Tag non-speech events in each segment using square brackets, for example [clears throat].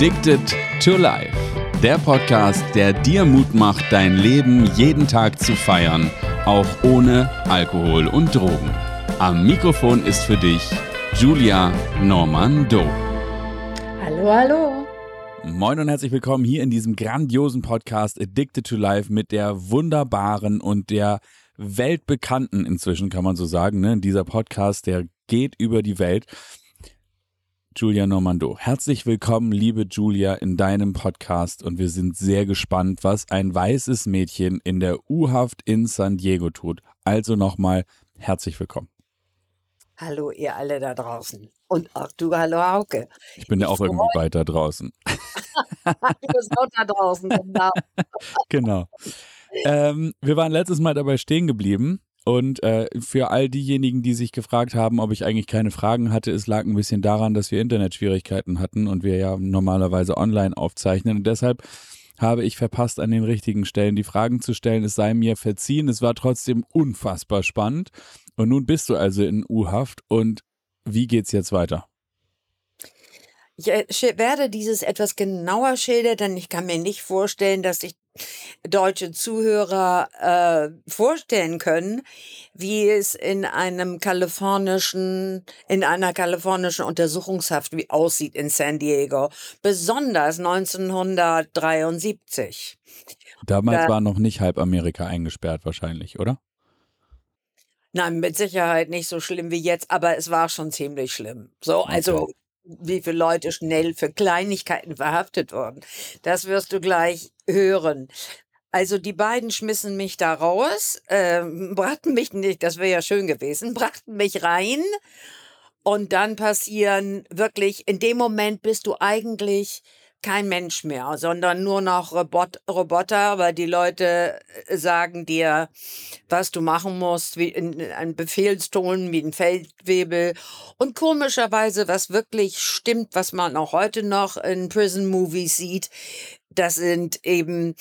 Addicted to Life. Der Podcast, der dir Mut macht, dein Leben jeden Tag zu feiern, auch ohne Alkohol und Drogen. Am Mikrofon ist für dich Julia Normando. Hallo, hallo. Moin und herzlich willkommen hier in diesem grandiosen Podcast Addicted to Life mit der wunderbaren und der weltbekannten, inzwischen kann man so sagen, ne? dieser Podcast, der geht über die Welt. Julia Normando. Herzlich willkommen, liebe Julia, in deinem Podcast und wir sind sehr gespannt, was ein weißes Mädchen in der U-Haft in San Diego tut. Also nochmal herzlich willkommen. Hallo, ihr alle da draußen. Und auch du, hallo Hauke. Ich bin ja auch irgendwie weiter draußen. [laughs] du bist auch da draußen, genau. [laughs] genau. Ähm, wir waren letztes Mal dabei stehen geblieben, und äh, für all diejenigen, die sich gefragt haben, ob ich eigentlich keine Fragen hatte, es lag ein bisschen daran, dass wir Internetschwierigkeiten hatten und wir ja normalerweise online aufzeichnen. Und deshalb habe ich verpasst, an den richtigen Stellen die Fragen zu stellen. Es sei mir verziehen. Es war trotzdem unfassbar spannend. Und nun bist du also in U-Haft. Und wie geht's jetzt weiter? Ich äh, werde dieses etwas genauer schildern, denn ich kann mir nicht vorstellen, dass ich deutsche Zuhörer äh, vorstellen können, wie es in einem kalifornischen, in einer kalifornischen Untersuchungshaft wie aussieht in San Diego, besonders 1973. Damals da, war noch nicht halb Amerika eingesperrt wahrscheinlich, oder? Nein, mit Sicherheit nicht so schlimm wie jetzt, aber es war schon ziemlich schlimm. So, also okay wie viele Leute schnell für Kleinigkeiten verhaftet wurden. Das wirst du gleich hören. Also die beiden schmissen mich da raus, äh, [laughs] brachten mich nicht, das wäre ja schön gewesen, brachten mich rein und dann passieren wirklich, in dem Moment bist du eigentlich kein Mensch mehr, sondern nur noch Robot Roboter, weil die Leute äh, sagen dir, was du machen musst, wie in, ein Befehlston, wie ein Feldwebel. Und komischerweise, was wirklich stimmt, was man auch heute noch in Prison Movies sieht, das sind eben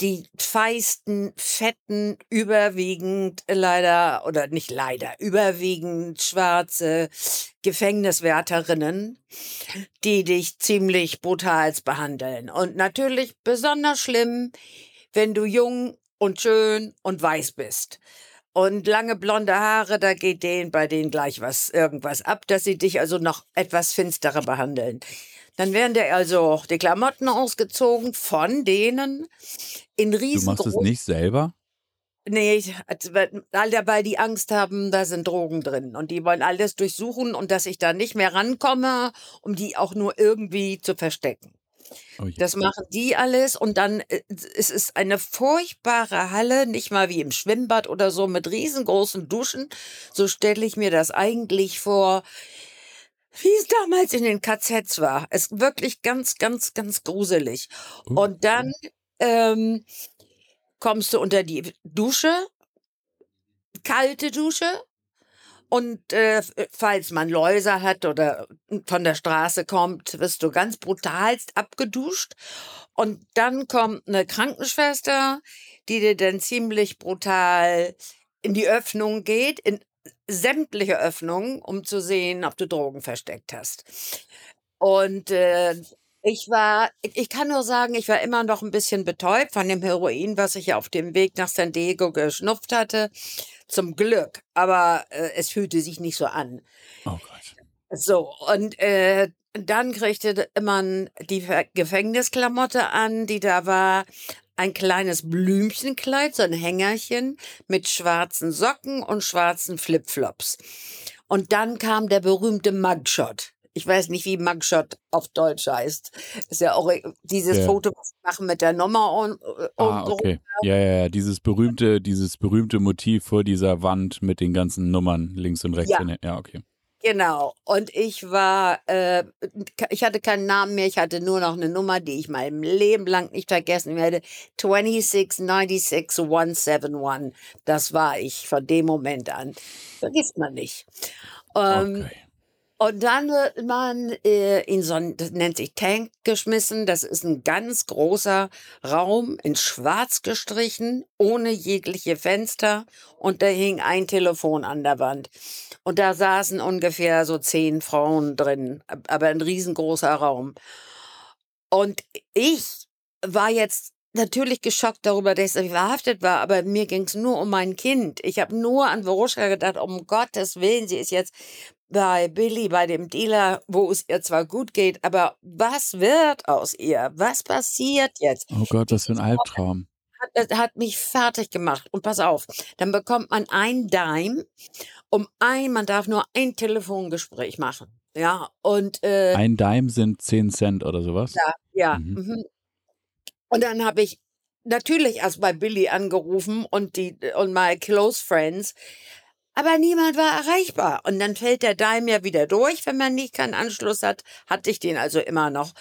die feisten, fetten, überwiegend leider, oder nicht leider, überwiegend schwarze Gefängniswärterinnen, die dich ziemlich brutal behandeln. Und natürlich besonders schlimm, wenn du jung und schön und weiß bist. Und lange blonde Haare, da geht denen bei denen gleich was, irgendwas ab, dass sie dich also noch etwas finsterer behandeln. Dann werden dir also die Klamotten ausgezogen von denen in riesengroßen. Du machst es nicht selber? Nee, all dabei die Angst haben, da sind Drogen drin und die wollen alles durchsuchen und dass ich da nicht mehr rankomme, um die auch nur irgendwie zu verstecken. Oh das machen die alles und dann äh, es ist eine furchtbare Halle, nicht mal wie im Schwimmbad oder so mit riesengroßen Duschen. So stelle ich mir das eigentlich vor wie es damals in den KZs war. Es ist wirklich ganz, ganz, ganz gruselig. Oh. Und dann ähm, kommst du unter die Dusche, kalte Dusche. Und äh, falls man Läuse hat oder von der Straße kommt, wirst du ganz brutalst abgeduscht. Und dann kommt eine Krankenschwester, die dir dann ziemlich brutal in die Öffnung geht, in sämtliche Öffnungen, um zu sehen, ob du Drogen versteckt hast. Und äh, ich war, ich kann nur sagen, ich war immer noch ein bisschen betäubt von dem Heroin, was ich auf dem Weg nach San Diego geschnupft hatte. Zum Glück. Aber äh, es fühlte sich nicht so an. Oh Gott. So, und äh, dann kriegte man die Gefängnisklamotte an, die da war ein kleines Blümchenkleid, so ein Hängerchen mit schwarzen Socken und schwarzen Flipflops. Und dann kam der berühmte Mugshot. Ich weiß nicht, wie Mugshot auf Deutsch heißt. Ist ja auch dieses ja. Foto, was wir machen mit der Nummer und, und ah, okay. Ja, ja, ja, dieses berühmte, dieses berühmte Motiv vor dieser Wand mit den ganzen Nummern links und rechts. Ja, ja okay. Genau. Und ich war, äh, ich hatte keinen Namen mehr, ich hatte nur noch eine Nummer, die ich mein Leben lang nicht vergessen werde. 2696171. Das war ich von dem Moment an. Vergisst man nicht. Ähm, okay. Und dann wird man äh, in so ein, das nennt sich Tank geschmissen. Das ist ein ganz großer Raum in schwarz gestrichen, ohne jegliche Fenster. Und da hing ein Telefon an der Wand. Und da saßen ungefähr so zehn Frauen drin, aber ein riesengroßer Raum. Und ich war jetzt natürlich geschockt darüber, dass ich verhaftet war, aber mir ging es nur um mein Kind. Ich habe nur an Veruschka gedacht, um Gottes Willen, sie ist jetzt bei Billy, bei dem Dealer, wo es ihr zwar gut geht, aber was wird aus ihr? Was passiert jetzt? Oh Gott, was für ein Albtraum. Hat, hat mich fertig gemacht. Und pass auf, dann bekommt man ein Dime, um ein, man darf nur ein Telefongespräch machen. Ja, und. Äh, ein Dime sind 10 Cent oder sowas? Ja, ja. Mhm. Mhm. Und dann habe ich natürlich erst bei Billy angerufen und die und my close friends aber niemand war erreichbar. Und dann fällt der Dime ja wieder durch, wenn man nicht keinen Anschluss hat. Hatte ich den also immer noch.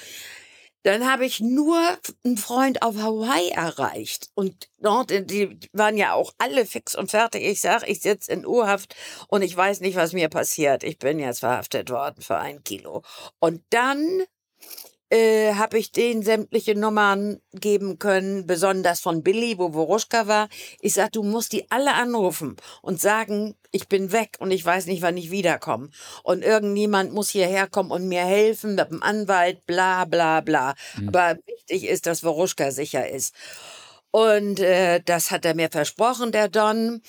Dann habe ich nur einen Freund auf Hawaii erreicht. Und dort, die waren ja auch alle fix und fertig. Ich sage, ich sitze in Urhaft und ich weiß nicht, was mir passiert. Ich bin jetzt verhaftet worden für ein Kilo. Und dann äh, habe ich denen sämtliche Nummern geben können, besonders von Billy, wo Woroschka war. Ich sag, du musst die alle anrufen und sagen, ich bin weg und ich weiß nicht, wann ich wiederkomme. Und irgendjemand muss hierher kommen und mir helfen mit dem Anwalt, bla bla bla. Mhm. Aber wichtig ist, dass Woroschka sicher ist. Und äh, das hat er mir versprochen, der Don.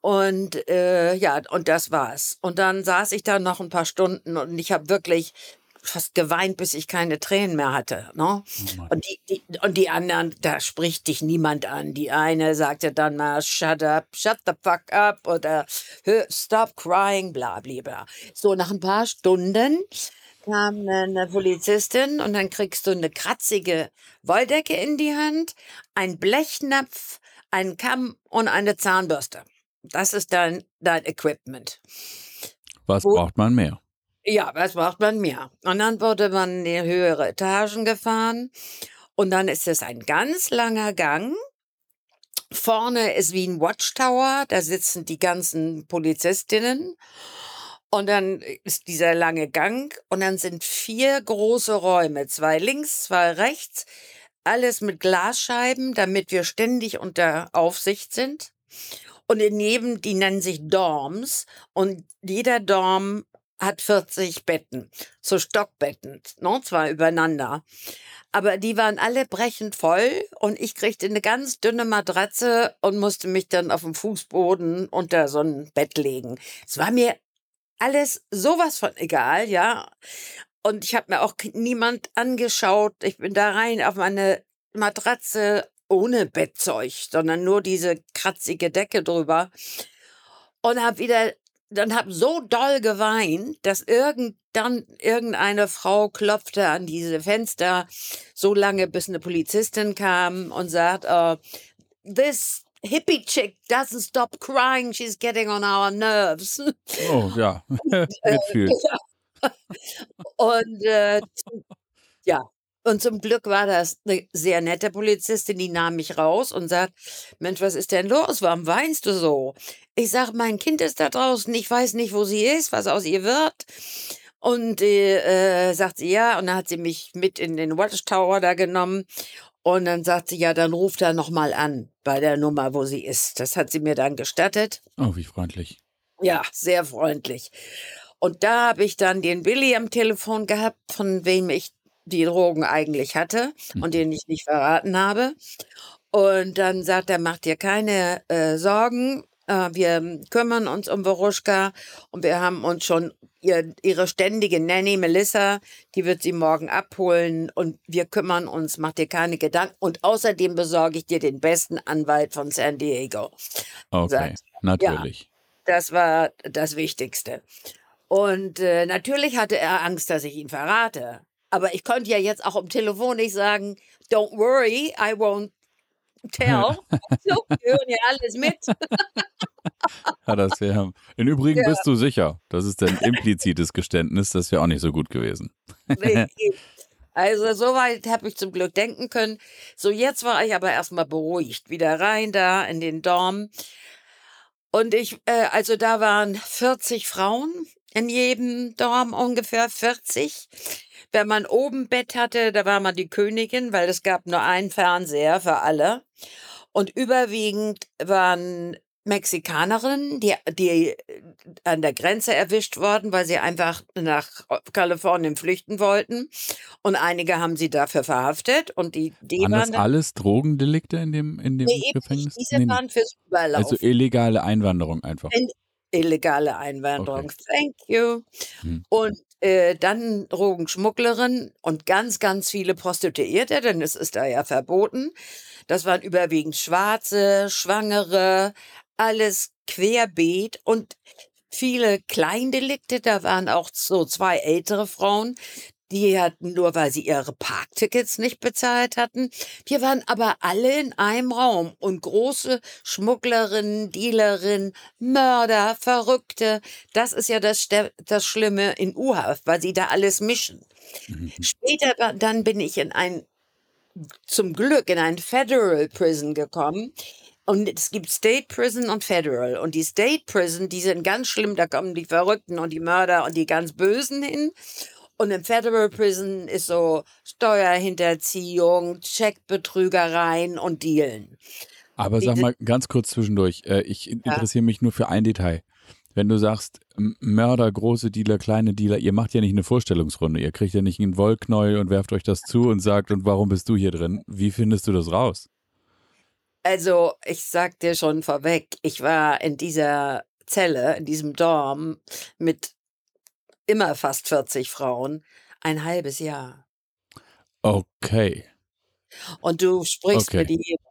Und äh, ja, und das war's. Und dann saß ich da noch ein paar Stunden und ich habe wirklich fast geweint, bis ich keine Tränen mehr hatte. Ne? Oh und, die, die, und die anderen, da spricht dich niemand an. Die eine sagte dann mal, shut up, shut the fuck up oder stop crying, bla bla bla. So, nach ein paar Stunden kam eine Polizistin und dann kriegst du eine kratzige Wolldecke in die Hand, ein Blechnapf, einen Kamm und eine Zahnbürste. Das ist dein, dein Equipment. Was Wo, braucht man mehr? Ja, was braucht man mehr? Und dann wurde man in höhere Etagen gefahren. Und dann ist es ein ganz langer Gang. Vorne ist wie ein Watchtower, da sitzen die ganzen Polizistinnen. Und dann ist dieser lange Gang und dann sind vier große Räume, zwei links, zwei rechts, alles mit Glasscheiben, damit wir ständig unter Aufsicht sind. Und daneben, die nennen sich Dorms und jeder Dorm hat 40 Betten, so Stockbetten, ne, zwar übereinander. Aber die waren alle brechend voll und ich kriegte eine ganz dünne Matratze und musste mich dann auf dem Fußboden unter so ein Bett legen. Es war mir alles sowas von egal, ja. Und ich habe mir auch niemand angeschaut. Ich bin da rein auf meine Matratze ohne Bettzeug, sondern nur diese kratzige Decke drüber und habe wieder dann habe so doll geweint, dass irgend, dann irgendeine Frau klopfte an diese Fenster so lange, bis eine Polizistin kam und sagt, uh, this hippie chick doesn't stop crying, she's getting on our nerves. Oh ja, [laughs] [laughs] mitfühlt. Äh, [laughs] und äh, ja, und zum Glück war das eine sehr nette Polizistin, die nahm mich raus und sagt, Mensch, was ist denn los? Warum weinst du so? Ich sag, mein Kind ist da draußen, ich weiß nicht, wo sie ist, was aus ihr wird. Und äh, sagt sie ja, und dann hat sie mich mit in den Watchtower da genommen. Und dann sagt sie, ja, dann ruft er nochmal an bei der Nummer, wo sie ist. Das hat sie mir dann gestattet. Oh, wie freundlich. Ja, sehr freundlich. Und da habe ich dann den Billy am Telefon gehabt, von wem ich die Drogen eigentlich hatte und mhm. den ich nicht verraten habe. Und dann sagt er, mach dir keine äh, Sorgen, äh, wir kümmern uns um Veruschka und wir haben uns schon ihr, ihre ständige Nanny Melissa, die wird sie morgen abholen und wir kümmern uns, mach dir keine Gedanken. Und außerdem besorge ich dir den besten Anwalt von San Diego. Okay, sagt, natürlich. Ja, das war das Wichtigste. Und äh, natürlich hatte er Angst, dass ich ihn verrate. Aber ich konnte ja jetzt auch am Telefon nicht sagen, don't worry, I won't tell. [laughs] so, wir hören ja alles mit. [laughs] ja, das wär, Im Übrigen ja. bist du sicher. Das ist ein implizites Geständnis, das wäre auch nicht so gut gewesen. [laughs] also soweit habe ich zum Glück denken können. So, jetzt war ich aber erstmal beruhigt. Wieder rein da in den Dorm. Und ich, äh, also da waren 40 Frauen in jedem Dorm ungefähr 40. Wenn man oben Bett hatte, da war man die Königin, weil es gab nur einen Fernseher für alle. Und überwiegend waren Mexikanerinnen, die, die äh, an der Grenze erwischt worden, weil sie einfach nach Kalifornien flüchten wollten. Und einige haben sie dafür verhaftet. Und die, die waren, waren das alles Drogendelikte in dem, in dem nee, Gefängnis? Diese nee, waren fürs Überlauf. Also illegale Einwanderung einfach. In, illegale Einwanderung. Okay. Thank you. Hm. Und äh, dann Drogenschmugglerin und ganz, ganz viele Prostituierte, denn es ist da ja verboten. Das waren überwiegend Schwarze, Schwangere, alles querbeet und viele Kleindelikte. Da waren auch so zwei ältere Frauen, die hatten nur, weil sie ihre Parktickets nicht bezahlt hatten. Wir waren aber alle in einem Raum und große Schmugglerinnen, Dealerinnen, Mörder, Verrückte. Das ist ja das, das Schlimme in U-Haft, weil sie da alles mischen. Mhm. Später dann bin ich in ein, zum Glück in ein Federal Prison gekommen. Und es gibt State Prison und Federal. Und die State Prison, die sind ganz schlimm, da kommen die Verrückten und die Mörder und die ganz Bösen hin. Und im Federal Prison ist so Steuerhinterziehung, Checkbetrügereien und Dealen. Aber sag mal ganz kurz zwischendurch, äh, ich interessiere mich nur für ein Detail. Wenn du sagst, Mörder, große Dealer, kleine Dealer, ihr macht ja nicht eine Vorstellungsrunde, ihr kriegt ja nicht einen Wollknäuel und werft euch das zu und sagt, und warum bist du hier drin? Wie findest du das raus? Also, ich sag dir schon vorweg, ich war in dieser Zelle, in diesem Dorm mit immer fast 40 Frauen, ein halbes Jahr. Okay. Und du sprichst okay. mit jedem.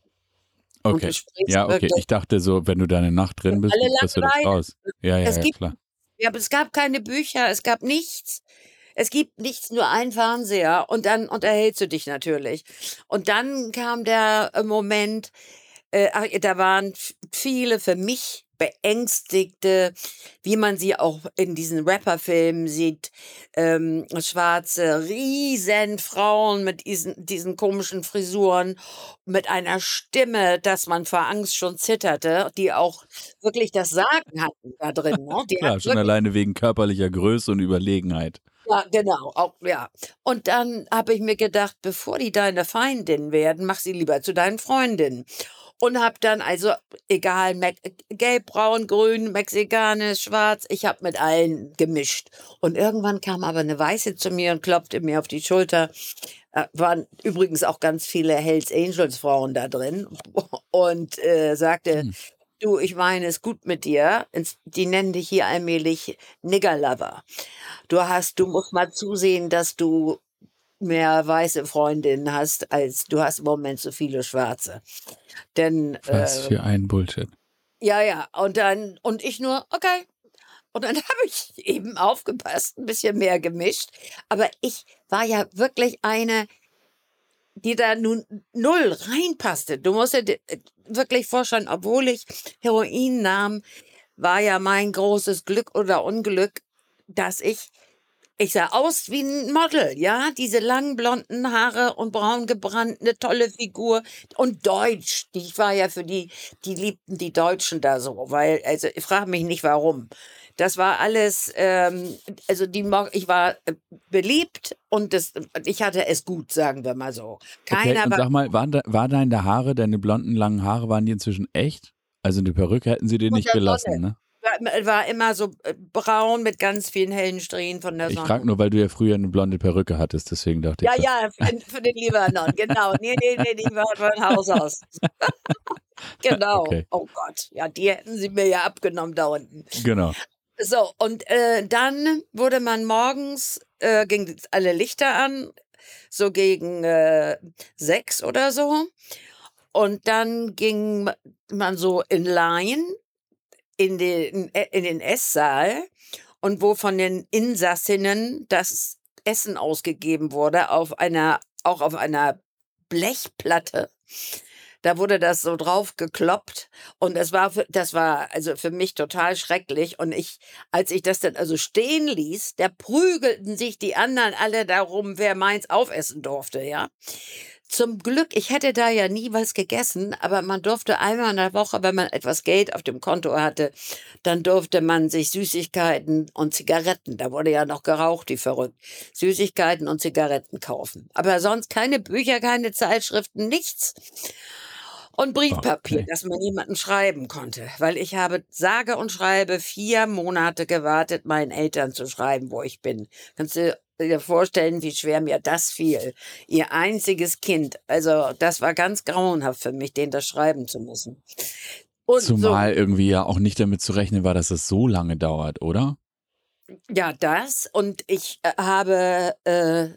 Okay. Ja, okay. Ich dachte so, wenn du da eine Nacht drin bist, kriegst du das raus. Ja, ja, es ja, gibt, klar. Ja, aber es gab keine Bücher, es gab nichts. Es gibt nichts, nur einen Fernseher und dann unterhältst du dich natürlich. Und dann kam der äh, Moment, äh, da waren viele für mich beängstigte, wie man sie auch in diesen Rapperfilmen sieht, ähm, schwarze Riesenfrauen mit diesen, diesen komischen Frisuren, mit einer Stimme, dass man vor Angst schon zitterte, die auch wirklich das Sagen hatten da drin. Ne? Die ja, schon alleine wegen körperlicher Größe und Überlegenheit. Ja, genau, auch, ja. Und dann habe ich mir gedacht, bevor die deine Feindin werden, mach sie lieber zu deinen Freundinnen und habe dann also egal gelb, braun, grün, mexikanisch, schwarz, ich habe mit allen gemischt. Und irgendwann kam aber eine weiße zu mir und klopfte mir auf die Schulter. Äh, waren übrigens auch ganz viele Hells Angels Frauen da drin [laughs] und äh, sagte, hm. du, ich meine es gut mit dir. Die nennen dich hier allmählich Nigger Lover. Du hast, du musst mal zusehen, dass du mehr weiße Freundinnen hast, als du hast im Moment so viele schwarze. Denn was äh, für ein Bullshit. Ja, ja, und dann und ich nur okay. Und dann [laughs] habe ich eben aufgepasst, ein bisschen mehr gemischt, aber ich war ja wirklich eine die da nun null reinpasste. Du musst dir wirklich vorstellen, obwohl ich Heroin nahm, war ja mein großes Glück oder Unglück, dass ich ich sah aus wie ein Model, ja, diese langen blonden Haare und braun gebrannt, eine tolle Figur und deutsch. Ich war ja für die, die liebten die Deutschen da so, weil, also ich frage mich nicht warum. Das war alles, ähm, also die, ich war äh, beliebt und das, ich hatte es gut, sagen wir mal so. Keiner okay, und sag mal, waren, da, war deine Haare, deine blonden langen Haare, waren die inzwischen echt? Also eine Perücke hätten sie dir nicht gelassen, ne? War immer so äh, braun mit ganz vielen hellen Strähnen von der Sonne. Ich frage nur, weil du ja früher eine blonde Perücke hattest, deswegen dachte ja, ich. Ja, ja, für, für, den Libanon, [laughs] genau. Nee, nee, nee, die war von Haus aus. [laughs] genau. Okay. Oh Gott, ja, die hätten sie mir ja abgenommen da unten. Genau. So, und äh, dann wurde man morgens, äh, ging alle Lichter an, so gegen äh, sechs oder so. Und dann ging man so in Line in den, äh, in den Esssaal und wo von den Insassinnen das Essen ausgegeben wurde auf einer, auch auf einer Blechplatte. Da wurde das so drauf gekloppt und das war, für, das war also für mich total schrecklich. Und ich, als ich das dann also stehen ließ, da prügelten sich die anderen alle darum, wer meins aufessen durfte, ja. Zum Glück, ich hätte da ja nie was gegessen, aber man durfte einmal in der Woche, wenn man etwas Geld auf dem Konto hatte, dann durfte man sich Süßigkeiten und Zigaretten, da wurde ja noch geraucht, die verrückt, Süßigkeiten und Zigaretten kaufen. Aber sonst keine Bücher, keine Zeitschriften, nichts. Und Briefpapier, okay. dass man jemanden schreiben konnte. Weil ich habe sage und schreibe vier Monate gewartet, meinen Eltern zu schreiben, wo ich bin. Kannst du dir vorstellen, wie schwer mir das fiel? Ihr einziges Kind. Also das war ganz grauenhaft für mich, den das schreiben zu müssen. Und Zumal so, irgendwie ja auch nicht damit zu rechnen war, dass es so lange dauert, oder? Ja, das. Und ich äh, habe äh,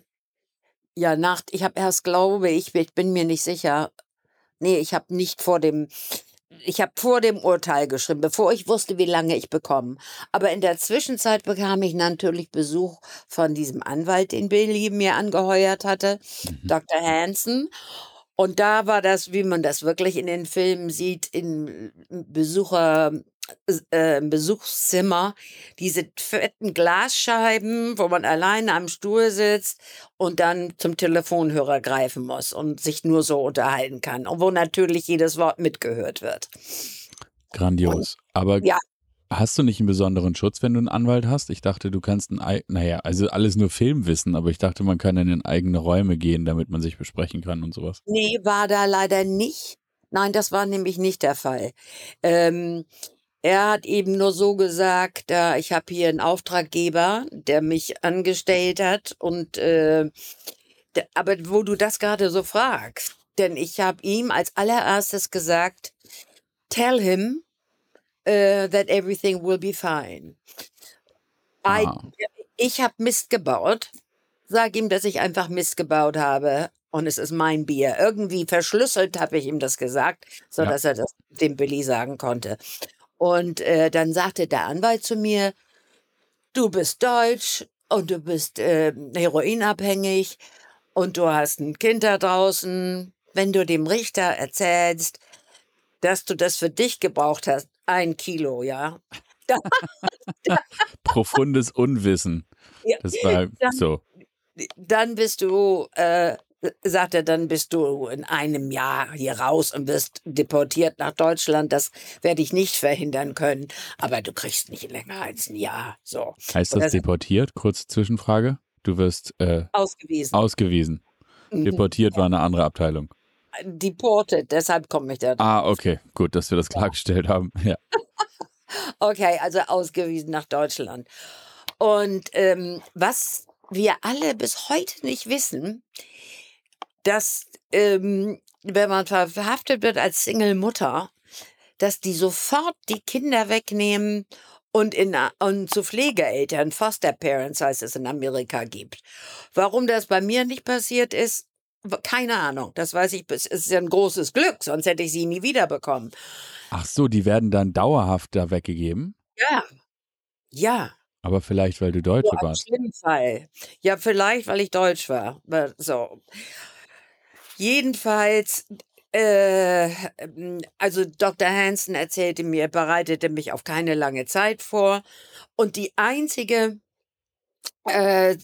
ja nach, ich habe erst, glaube ich, ich bin mir nicht sicher, Nee, ich habe nicht vor dem ich habe vor dem Urteil geschrieben, bevor ich wusste, wie lange ich bekomme. Aber in der Zwischenzeit bekam ich natürlich Besuch von diesem Anwalt, den Billy mir angeheuert hatte, mhm. Dr. Hansen. Und da war das, wie man das wirklich in den Filmen sieht, in Besucher äh, Besuchszimmer diese fetten Glasscheiben, wo man alleine am Stuhl sitzt und dann zum Telefonhörer greifen muss und sich nur so unterhalten kann. Und wo natürlich jedes Wort mitgehört wird. Grandios. Aber ja. hast du nicht einen besonderen Schutz, wenn du einen Anwalt hast? Ich dachte, du kannst ein, naja, also alles nur Filmwissen, aber ich dachte, man kann in eigene Räume gehen, damit man sich besprechen kann und sowas. Nee, war da leider nicht. Nein, das war nämlich nicht der Fall. Ähm, er hat eben nur so gesagt, äh, ich habe hier einen Auftraggeber, der mich angestellt hat und äh, aber wo du das gerade so fragst, denn ich habe ihm als allererstes gesagt, tell him uh, that everything will be fine. I, ich habe Mist gebaut. Sag ihm, dass ich einfach Mist gebaut habe und es ist mein Bier. Irgendwie verschlüsselt habe ich ihm das gesagt, so ja. dass er das dem Billy sagen konnte. Und äh, dann sagte der Anwalt zu mir, du bist deutsch und du bist äh, heroinabhängig und du hast ein Kind da draußen. Wenn du dem Richter erzählst, dass du das für dich gebraucht hast, ein Kilo, ja. [laughs] Profundes Unwissen. Ja, das war dann, so. Dann bist du äh, sagt er, dann bist du in einem Jahr hier raus und wirst deportiert nach Deutschland. Das werde ich nicht verhindern können. Aber du kriegst nicht länger als ein Jahr. So. Heißt das, das deportiert? Kurze Zwischenfrage. Du wirst äh, ausgewiesen. Ausgewiesen. Mhm. Deportiert war eine andere Abteilung. Deported, deshalb komme ich da. Ah, okay, gut, dass wir das klargestellt haben. [laughs] Ja. [laughs] okay, also ausgewiesen nach Deutschland. Und ähm, was wir alle bis heute nicht wissen, dass ähm, wenn man verhaftet wird als Single-Mutter, dass die sofort die Kinder wegnehmen und, in, und zu Pflegeeltern, Foster Parents heißt es in Amerika, gibt. Warum das bei mir nicht passiert ist, keine Ahnung. Das weiß ich, es ist ein großes Glück, sonst hätte ich sie nie wiederbekommen. Ach so, die werden dann dauerhaft da weggegeben? Ja. Ja. Aber vielleicht, weil du Deutsche so, warst. Im schlimmen Fall. Ja, vielleicht, weil ich Deutsch war. So. Jedenfalls, äh, also Dr. Hansen erzählte mir, bereitete mich auf keine lange Zeit vor. Und die einzige, äh,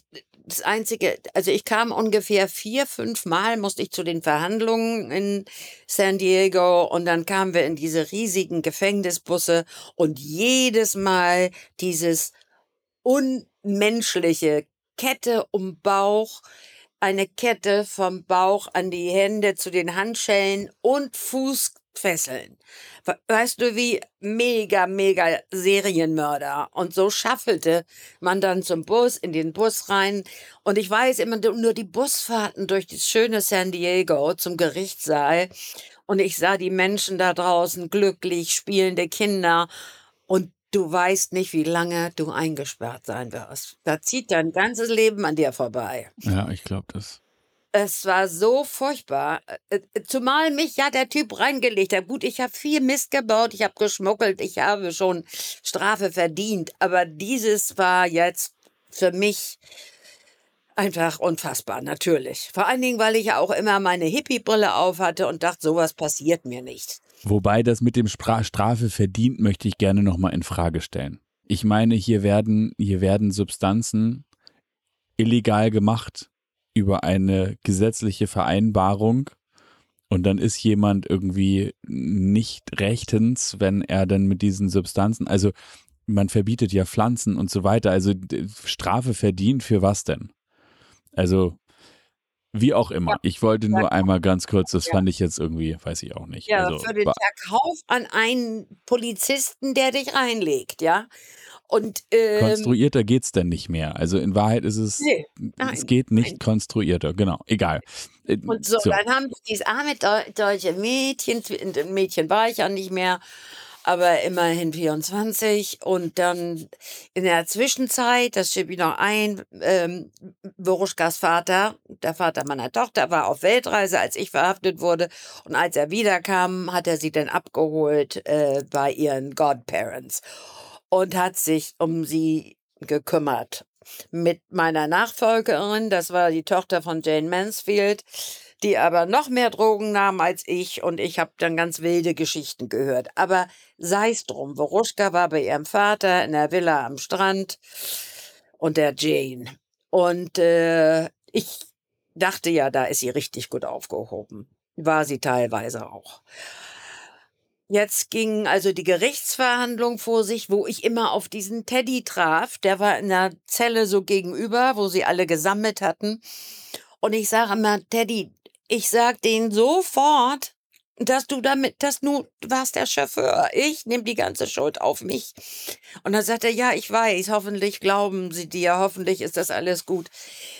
das einzige, also ich kam ungefähr vier, fünf Mal, musste ich zu den Verhandlungen in San Diego und dann kamen wir in diese riesigen Gefängnisbusse und jedes Mal dieses unmenschliche Kette um Bauch, eine Kette vom Bauch an die Hände zu den Handschellen und Fußfesseln. Weißt du, wie mega, mega Serienmörder. Und so schaffelte man dann zum Bus, in den Bus rein. Und ich weiß immer nur die Busfahrten durch das schöne San Diego zum Gerichtssaal. Und ich sah die Menschen da draußen glücklich, spielende Kinder. Und Du weißt nicht, wie lange du eingesperrt sein wirst. Da zieht dein ganzes Leben an dir vorbei. Ja, ich glaube das. Es war so furchtbar. Äh, äh, zumal mich ja der Typ reingelegt hat. Gut, ich habe viel Mist gebaut, ich habe geschmuggelt, ich habe schon Strafe verdient. Aber dieses war jetzt für mich einfach unfassbar, natürlich. Vor allen Dingen, weil ich ja auch immer meine Hippie-Brille auf hatte und dachte, sowas passiert mir nicht. Wobei das mit dem Stra Strafe verdient, möchte ich gerne nochmal in Frage stellen. Ich meine, hier werden, hier werden Substanzen illegal gemacht über eine gesetzliche Vereinbarung und dann ist jemand irgendwie nicht rechtens, wenn er dann mit diesen Substanzen, also man verbietet ja Pflanzen und so weiter, also Strafe verdient für was denn? Also Wie auch immer. Ich wollte nur einmal ganz kurz, das fand ich jetzt irgendwie, weiß ich auch nicht. Ja, also, für den Verkauf an einen Polizisten, der dich reinlegt, ja. Und, ähm, konstruierter geht es denn nicht mehr. Also in Wahrheit ist es, nee, nein, es geht nicht nein. konstruierter, genau, egal. Äh, und so, so. dann haben dieses arme deutsche Mädchen, Mädchen war ich ja nicht mehr, aber immerhin 24. Und dann in der Zwischenzeit, das schiebe ich noch ein, ähm, Boruschkas Vater, der Vater meiner Tochter, war auf Weltreise, als ich verhaftet wurde. Und als er wiederkam, hat er sie dann abgeholt äh, bei ihren Godparents und hat sich um sie gekümmert. Mit meiner Nachfolgerin, das war die Tochter von Jane Mansfield, die aber noch mehr Drogen nahm als ich und ich habe dann ganz wilde Geschichten gehört. Aber sei es drum, Woruschka war bei ihrem Vater in der Villa am Strand und der Jane. Und äh, ich dachte ja, da ist sie richtig gut aufgehoben. War sie teilweise auch. Jetzt ging also die Gerichtsverhandlung vor sich, wo ich immer auf diesen Teddy traf. Der war in der Zelle so gegenüber, wo sie alle gesammelt hatten. Und ich sage immer, Teddy, ich sag denen sofort, dass du damit, dass du, warst der Chauffeur. Ich nehme die ganze Schuld auf mich. Und dann sagt er, ja, ich weiß, hoffentlich glauben sie dir, hoffentlich ist das alles gut.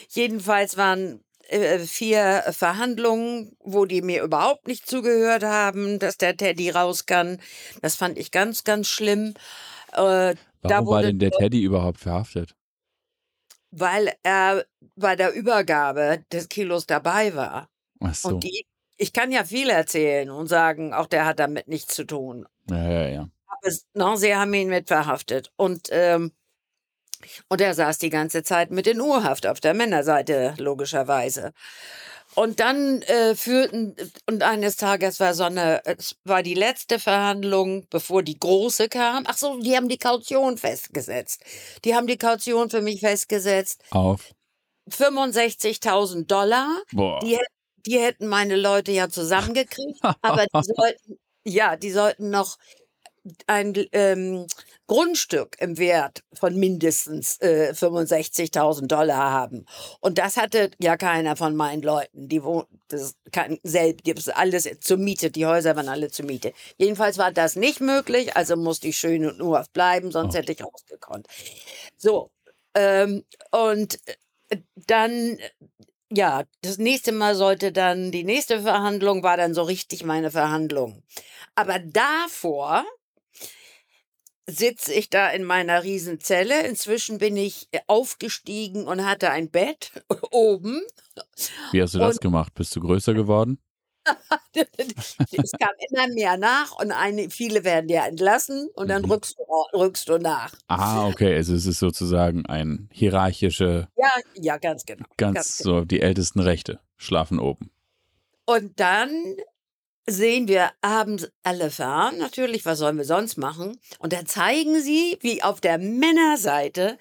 Jedenfalls waren äh, vier Verhandlungen, wo die mir überhaupt nicht zugehört haben, dass der Teddy raus kann. Das fand ich ganz, ganz schlimm. Äh, Warum war denn der Teddy überhaupt verhaftet? Weil er bei der Übergabe des Kilos dabei war. Ach so. Und die, ich kann ja viel erzählen und sagen, auch der hat damit nichts zu tun. Ja, ja, ja. Aber no, sie haben ihn mit verhaftet. Und ähm, und er saß die ganze Zeit mit in Urhaft auf der Männerseite, logischerweise. Und dann äh, führten, und eines Tages war so eine, es war die letzte Verhandlung, bevor die große kam. Ach so, die haben die Kaution festgesetzt. Die haben die Kaution für mich festgesetzt. Auf? 65.000 Dollar. Boah. Die, die hätten meine Leute ja zusammengekriegt, [laughs] aber die sollten, ja, die sollten noch ein ähm, Grundstück im Wert von mindestens äh, 65.000 Dollar haben. Und das hatte ja keiner von meinen Leuten. Die wohnten, das kann selbst, alles zur Miete, die Häuser waren alle zur Miete. Jedenfalls war das nicht möglich, also musste ich schön und nur bleiben, sonst oh. hätte ich rausgekonnt. So, ähm, und äh, dann ja, das nächste Mal sollte dann, die nächste Verhandlung war dann so richtig meine Verhandlung. Aber davor sitze ich da in meiner Riesenzelle. Inzwischen bin ich äh, aufgestiegen und hatte ein Bett [laughs] oben. Wie hast du das und gemacht? Bist du größer geworden? [laughs] es kam immer mehr nach und eine, viele werden ja entlassen und dann mhm. rückst, du, rückst du nach. Ah, okay, also es ist sozusagen ein hierarchische. Ja, ja, ganz genau. Ganz, ganz genau. so, die ältesten Rechte schlafen oben. Und dann sehen wir abends alle fahren. Natürlich, was sollen wir sonst machen? Und da zeigen sie, wie auf der Männerseite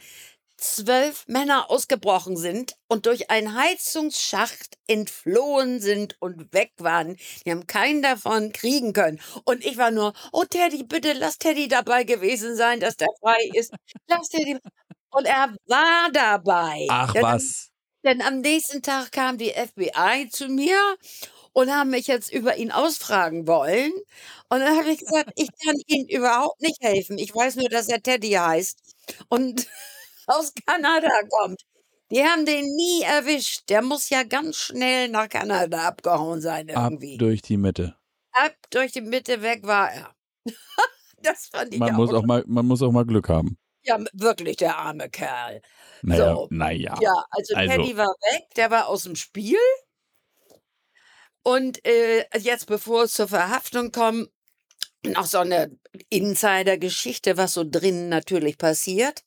zwölf Männer ausgebrochen sind und durch einen Heizungsschacht entflohen sind und weg waren. Die haben keinen davon kriegen können. Und ich war nur, oh Teddy, bitte lass Teddy dabei gewesen sein, dass der frei ist. Lass Teddy. Und er war dabei. Ach denn, was. Denn am nächsten Tag kam die FBI zu mir und haben mich jetzt über ihn ausfragen wollen. Und dann habe ich gesagt, ich kann Ihnen überhaupt nicht helfen. Ich weiß nur, dass er Teddy heißt und aus Kanada kommt. Die haben den nie erwischt. Der muss ja ganz schnell nach Kanada abgehauen sein irgendwie. Ab durch die Mitte. Ab durch die Mitte weg war er. [laughs] das fand ich man auch muss auch mal, Man muss auch mal Glück haben. Ja, wirklich, der arme Kerl. Naja, so. naja. Ja, also, also Teddy war weg, der war aus dem Spiel. Und äh, jetzt, bevor es zur Verhaftung kommt, noch so eine Insider-Geschichte, was so drinnen natürlich passiert.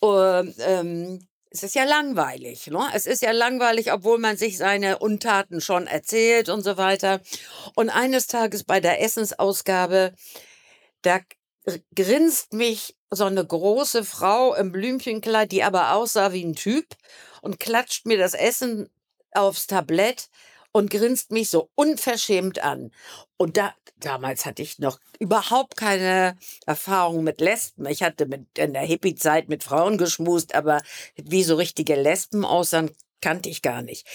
Und, ähm, es ist ja langweilig. Ne? Es ist ja langweilig, obwohl man sich seine Untaten schon erzählt und so weiter. Und eines Tages bei der Essensausgabe, da grinst mich so eine große Frau im Blümchenkleid, die aber aussah wie ein Typ und klatscht mir das Essen aufs Tablett und grinst mich so unverschämt an. Und da, damals hatte ich noch überhaupt keine Erfahrung mit Lesben. Ich hatte mit, in der Hippie-Zeit mit Frauen geschmust, aber wie so richtige Lesben aussahen, kannte ich gar nicht.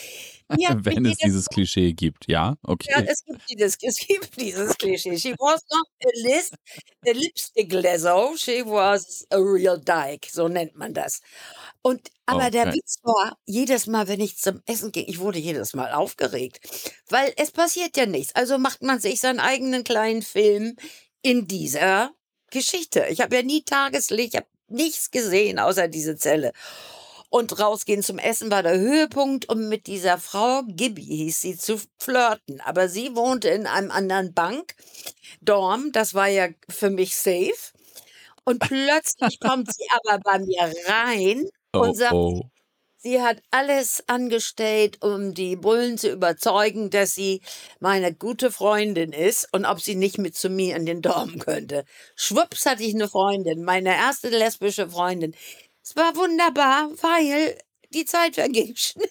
Ja, [laughs] Wenn es dieses Klischee gibt, ja, okay. Ja, es gibt dieses, es gibt dieses Klischee. She was not a, list, a lipstick lezo, she was a real dyke, so nennt man das. Und aber okay. der Witz war, jedes Mal, wenn ich zum Essen ging, ich wurde jedes Mal aufgeregt, weil es passiert ja nichts. Also macht man sich seinen eigenen kleinen Film in dieser Geschichte. Ich habe ja nie Tageslicht, ich habe nichts gesehen außer diese Zelle. Und rausgehen zum Essen war der Höhepunkt, um mit dieser Frau, Gibby hieß sie, zu flirten. Aber sie wohnte in einem anderen Bank, Dorm, das war ja für mich safe. Und plötzlich kommt sie aber bei mir rein oh, und sagt, oh. sie hat alles angestellt, um die Bullen zu überzeugen, dass sie meine gute Freundin ist und ob sie nicht mit zu mir in den Dorm könnte. Schwupps hatte ich eine Freundin, meine erste lesbische Freundin. Es war wunderbar, weil die Zeit verging [laughs] schneller.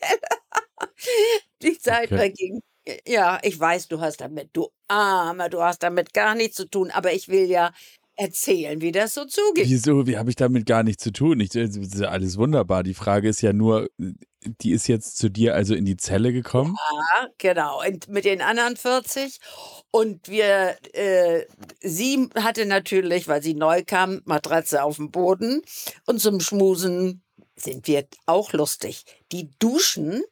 die Zeit okay. verging. Ja, ich weiß, du hast damit, du Armer, du hast damit gar nichts zu tun, aber ich will ja erzählen, wie das so zugeht. Wieso? Wie habe ich damit gar nichts zu tun? Ich, das ist alles wunderbar. Die Frage ist ja nur, die ist jetzt zu dir also in die Zelle gekommen? Ja, genau. Und mit den anderen 40. Und wir, äh, sie hatte natürlich, weil sie neu kam, Matratze auf dem Boden. Und zum Schmusen sind wir auch lustig. Die Duschen,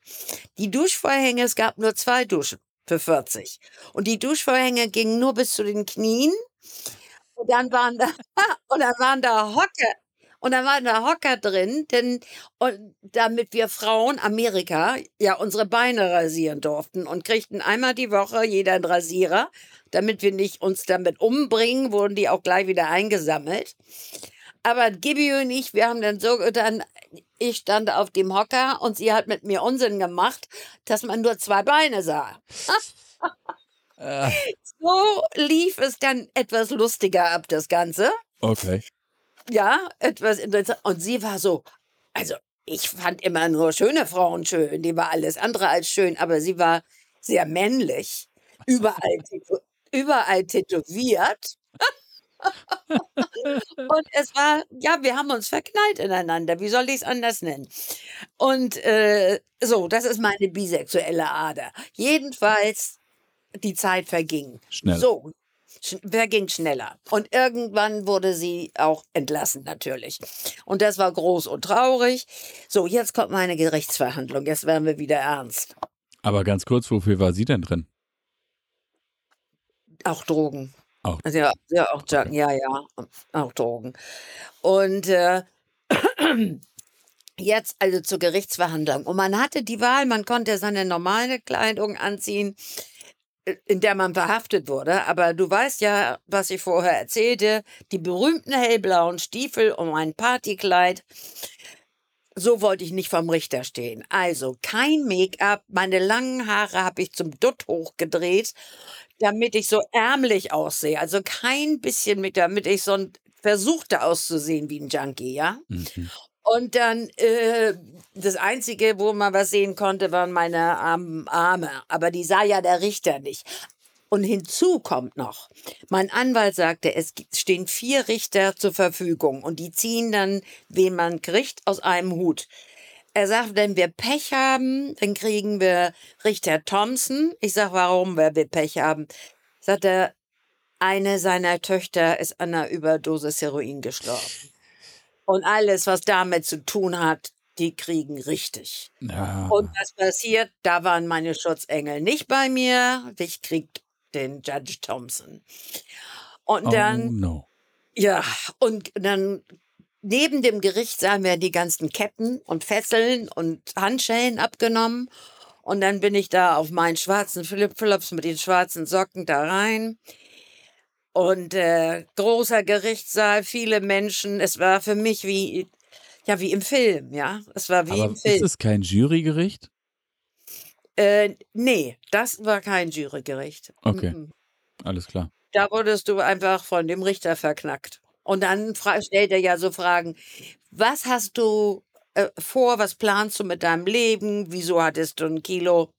die Duschvorhänge, es gab nur zwei Duschen für 40. Und die Duschvorhänge gingen nur bis zu den Knien. Und dann waren da, [laughs] und dann waren da Hocker, und dann waren da Hocker drin, denn und damit wir Frauen Amerika ja unsere Beine rasieren durften und kriegten einmal die Woche jeder einen Rasierer, damit wir nicht uns damit umbringen, wurden die auch gleich wieder eingesammelt. Aber Gibi und ich, wir haben dann so dann ich stand auf dem Hocker und sie hat mit mir Unsinn gemacht, dass man nur zwei Beine sah. [laughs] Äh. so lief es dann etwas lustiger ab, das Ganze. Okay ja, etwas interessant. Und sie war so, also ich fand immer nur schöne Frauen schön, die war alles andere als schön, aber sie war sehr männlich, überall, [laughs] überall tätowiert. [laughs] und es war, ja, wir haben uns verknallt ineinander. Wie soll ich es anders nennen? Und äh, so, das ist meine bisexuelle Ader. Jedenfalls, die Zeit verging. Schnell. So, Wer ging schneller? Und irgendwann wurde sie auch entlassen, natürlich. Und das war groß und traurig. So, jetzt kommt meine Gerichtsverhandlung. Jetzt werden wir wieder ernst. Aber ganz kurz, wofür war sie denn drin? Auch Drogen. Auch. Also ja, ja, auch okay. ja, ja, auch Drogen. Und äh, [clears throat] jetzt also zur Gerichtsverhandlung. Und man hatte die Wahl, man konnte seine normale Kleidung anziehen in der man verhaftet wurde. Aber du weißt ja, was ich vorher erzählte, die berühmten hellblauen Stiefel und mein Partykleid. So wollte ich nicht vom Richter stehen. Also kein Make-up, meine langen Haare habe ich zum Dutt hochgedreht, damit ich so ärmlich aussehe. Also kein bisschen mit, damit ich so ein versuchte auszusehen wie ein Junkie, ja. Mhm. Und dann äh, das Einzige, wo man was sehen konnte, waren meine Arme. Aber die sah ja der Richter nicht. Und hinzu kommt noch, mein Anwalt sagte, es stehen vier Richter zur Verfügung und die ziehen dann, wen man kriegt, aus einem Hut. Er sagt, wenn wir Pech haben, dann kriegen wir Richter Thompson. Ich sage, warum, weil wir Pech haben? Sagt er, eine seiner Töchter ist an einer Überdosis Heroin gestorben. Und alles, was damit zu tun hat, die kriegen richtig. Ja. Und was passiert? Da waren meine Schutzengel nicht bei mir. Ich krieg den Judge Thompson. Und oh, dann, no. ja, und dann neben dem Gerichtssaal werden die ganzen Ketten und Fesseln und Handschellen abgenommen. Und dann bin ich da auf meinen schwarzen Flip-Flops mit den schwarzen Socken da rein. Und äh, großer Gerichtssaal, viele Menschen. Es war für mich wie, ja, wie im Film, ja. Es war wie Aber im Film. Ist es kein Jurygericht? Äh, nee, das war kein Jurygericht. Okay. Mhm. Alles klar. Da wurdest du einfach von dem Richter verknackt. Und dann stellt er ja so Fragen, was hast du äh, vor, was planst du mit deinem Leben, wieso hattest du ein Kilo?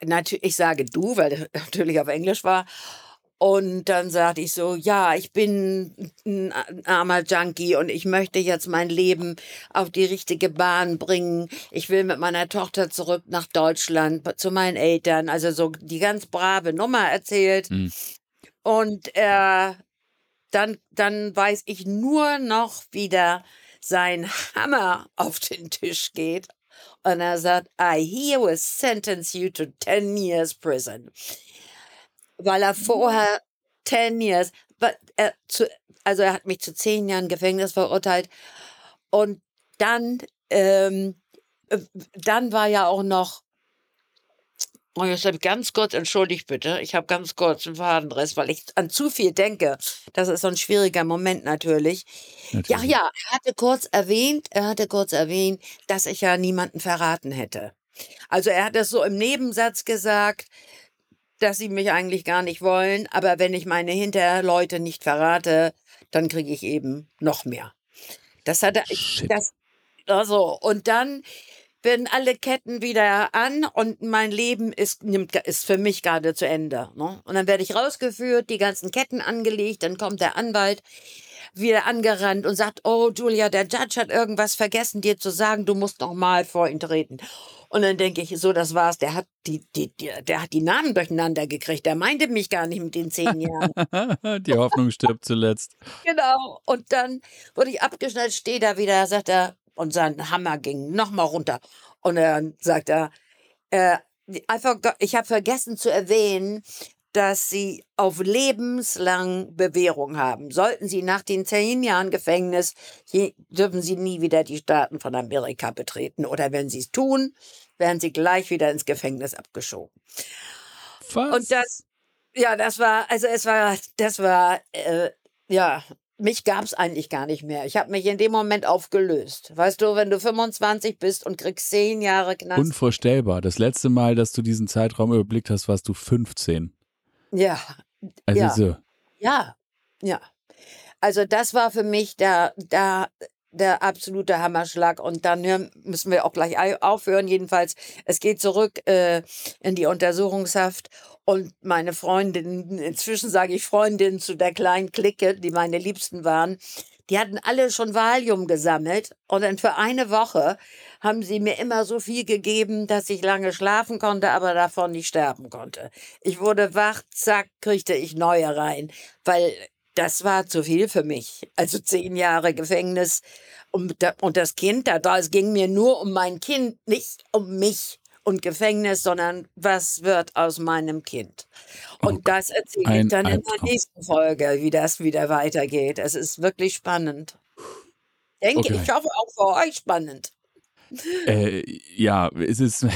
Natürlich, ich sage du, weil er [laughs] natürlich auf Englisch war. Und dann sagte ich so, ja, ich bin ein armer Junkie und ich möchte jetzt mein Leben auf die richtige Bahn bringen. Ich will mit meiner Tochter zurück nach Deutschland zu meinen Eltern. Also so die ganz brave Nummer erzählt. Mhm. Und äh, dann, dann weiß ich nur noch, wie da sein Hammer auf den Tisch geht. Und er sagt, I herewith sentence you to 10 years prison weil er vorher 10 years, er zu, also er hat mich zu zehn Jahren Gefängnis verurteilt. Und dann, ähm, äh, dann war ja auch noch, oh, jetzt habe ich ganz kurz, entschuldigt bitte, ich habe ganz kurz einen Fadenriss, weil ich an zu viel denke. Das ist so ein schwieriger Moment natürlich. natürlich. Ja, ja, er hatte kurz erwähnt, er hatte kurz erwähnt, dass ich ja niemanden verraten hätte. Also er hat das so im Nebensatz gesagt, dass sie mich eigentlich gar nicht wollen, aber wenn ich meine Hinterleute nicht verrate, dann kriege ich eben noch mehr. Das hat er, das, also, und dann werden alle Ketten wieder an und mein Leben ist, nimmt, ist für mich gerade zu Ende. Ne? Und dann werde ich rausgeführt, die ganzen Ketten angelegt, dann kommt der Anwalt wieder angerannt und sagt, oh Julia, der Judge hat irgendwas vergessen, dir zu sagen, du musst noch mal vor ihn treten. Und dann denke ich, so, das war's. Der hat die, die, die, der hat die Namen durcheinander gekriegt. Der meinte mich gar nicht mit den zehn Jahren. [laughs] die Hoffnung stirbt zuletzt. Genau. Und dann wurde ich abgeschnallt, stehe da wieder, sagt er, und sein Hammer ging nochmal runter. Und dann sagt er, äh, ich habe vergessen zu erwähnen, dass sie auf lebenslang Bewährung haben. Sollten sie nach den zehn Jahren Gefängnis, dürfen sie nie wieder die Staaten von Amerika betreten. Oder wenn sie es tun, werden sie gleich wieder ins Gefängnis abgeschoben. Was? Und das, ja, das war, also es war, das war, äh, ja, mich gab es eigentlich gar nicht mehr. Ich habe mich in dem Moment aufgelöst. Weißt du, wenn du 25 bist und kriegst zehn Jahre Knast. Unvorstellbar. Das letzte Mal, dass du diesen Zeitraum überblickt hast, warst du 15. Ja. Also ja. so. Ja, ja. Also das war für mich der, der, der absolute Hammerschlag. Und dann müssen wir auch gleich aufhören. Jedenfalls, es geht zurück äh, in die Untersuchungshaft. Und meine Freundin, inzwischen sage ich Freundin zu der kleinen Clique, die meine Liebsten waren, die hatten alle schon Valium gesammelt. Und dann für eine Woche haben sie mir immer so viel gegeben, dass ich lange schlafen konnte, aber davon nicht sterben konnte. Ich wurde wach, zack, kriegte ich neue rein, weil das war zu viel für mich. Also zehn Jahre Gefängnis und, und das Kind da, es ging mir nur um mein Kind, nicht um mich und Gefängnis, sondern was wird aus meinem Kind? Und oh, das erzähle ich dann in der nächsten Folge, wie das wieder weitergeht. Es ist wirklich spannend. Denke, okay. ich hoffe auch für euch spannend. [laughs] Äh, ja, es ist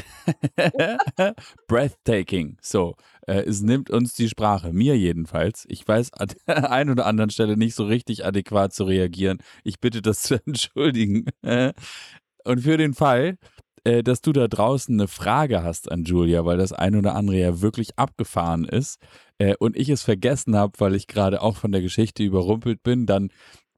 [laughs] breathtaking. So, äh, es nimmt uns die Sprache, mir jedenfalls. Ich weiß an [laughs] der einen oder anderen Stelle nicht so richtig adäquat zu reagieren. Ich bitte das zu entschuldigen. Und für den Fall, äh, dass du da draußen eine Frage hast an Julia, weil das ein oder andere ja wirklich abgefahren ist äh, und ich es vergessen habe, weil ich gerade auch von der Geschichte überrumpelt bin, dann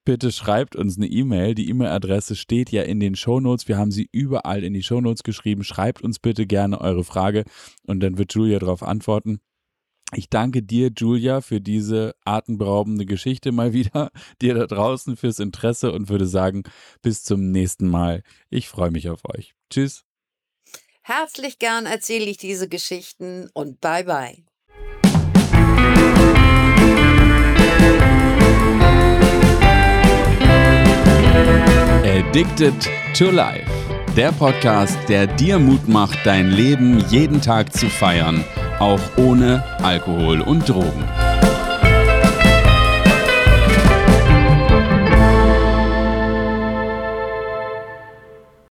bitte schreibt uns eine E-Mail. Die E-Mail-Adresse steht ja in den Shownotes. Wir haben sie überall in die Shownotes geschrieben. Schreibt uns bitte gerne eure Frage und dann wird Julia darauf antworten. Ich danke dir, Julia, für diese atemberaubende Geschichte mal [laughs] wieder. Dir da draußen fürs Interesse und würde sagen, bis zum nächsten Mal. Ich freue mich auf euch. Tschüss. Herzlich gern erzähle ich diese Geschichten und bye bye. Addicted to Life. Der Podcast, der dir Mut macht, dein Leben jeden Tag zu feiern, auch ohne Alkohol und Drogen.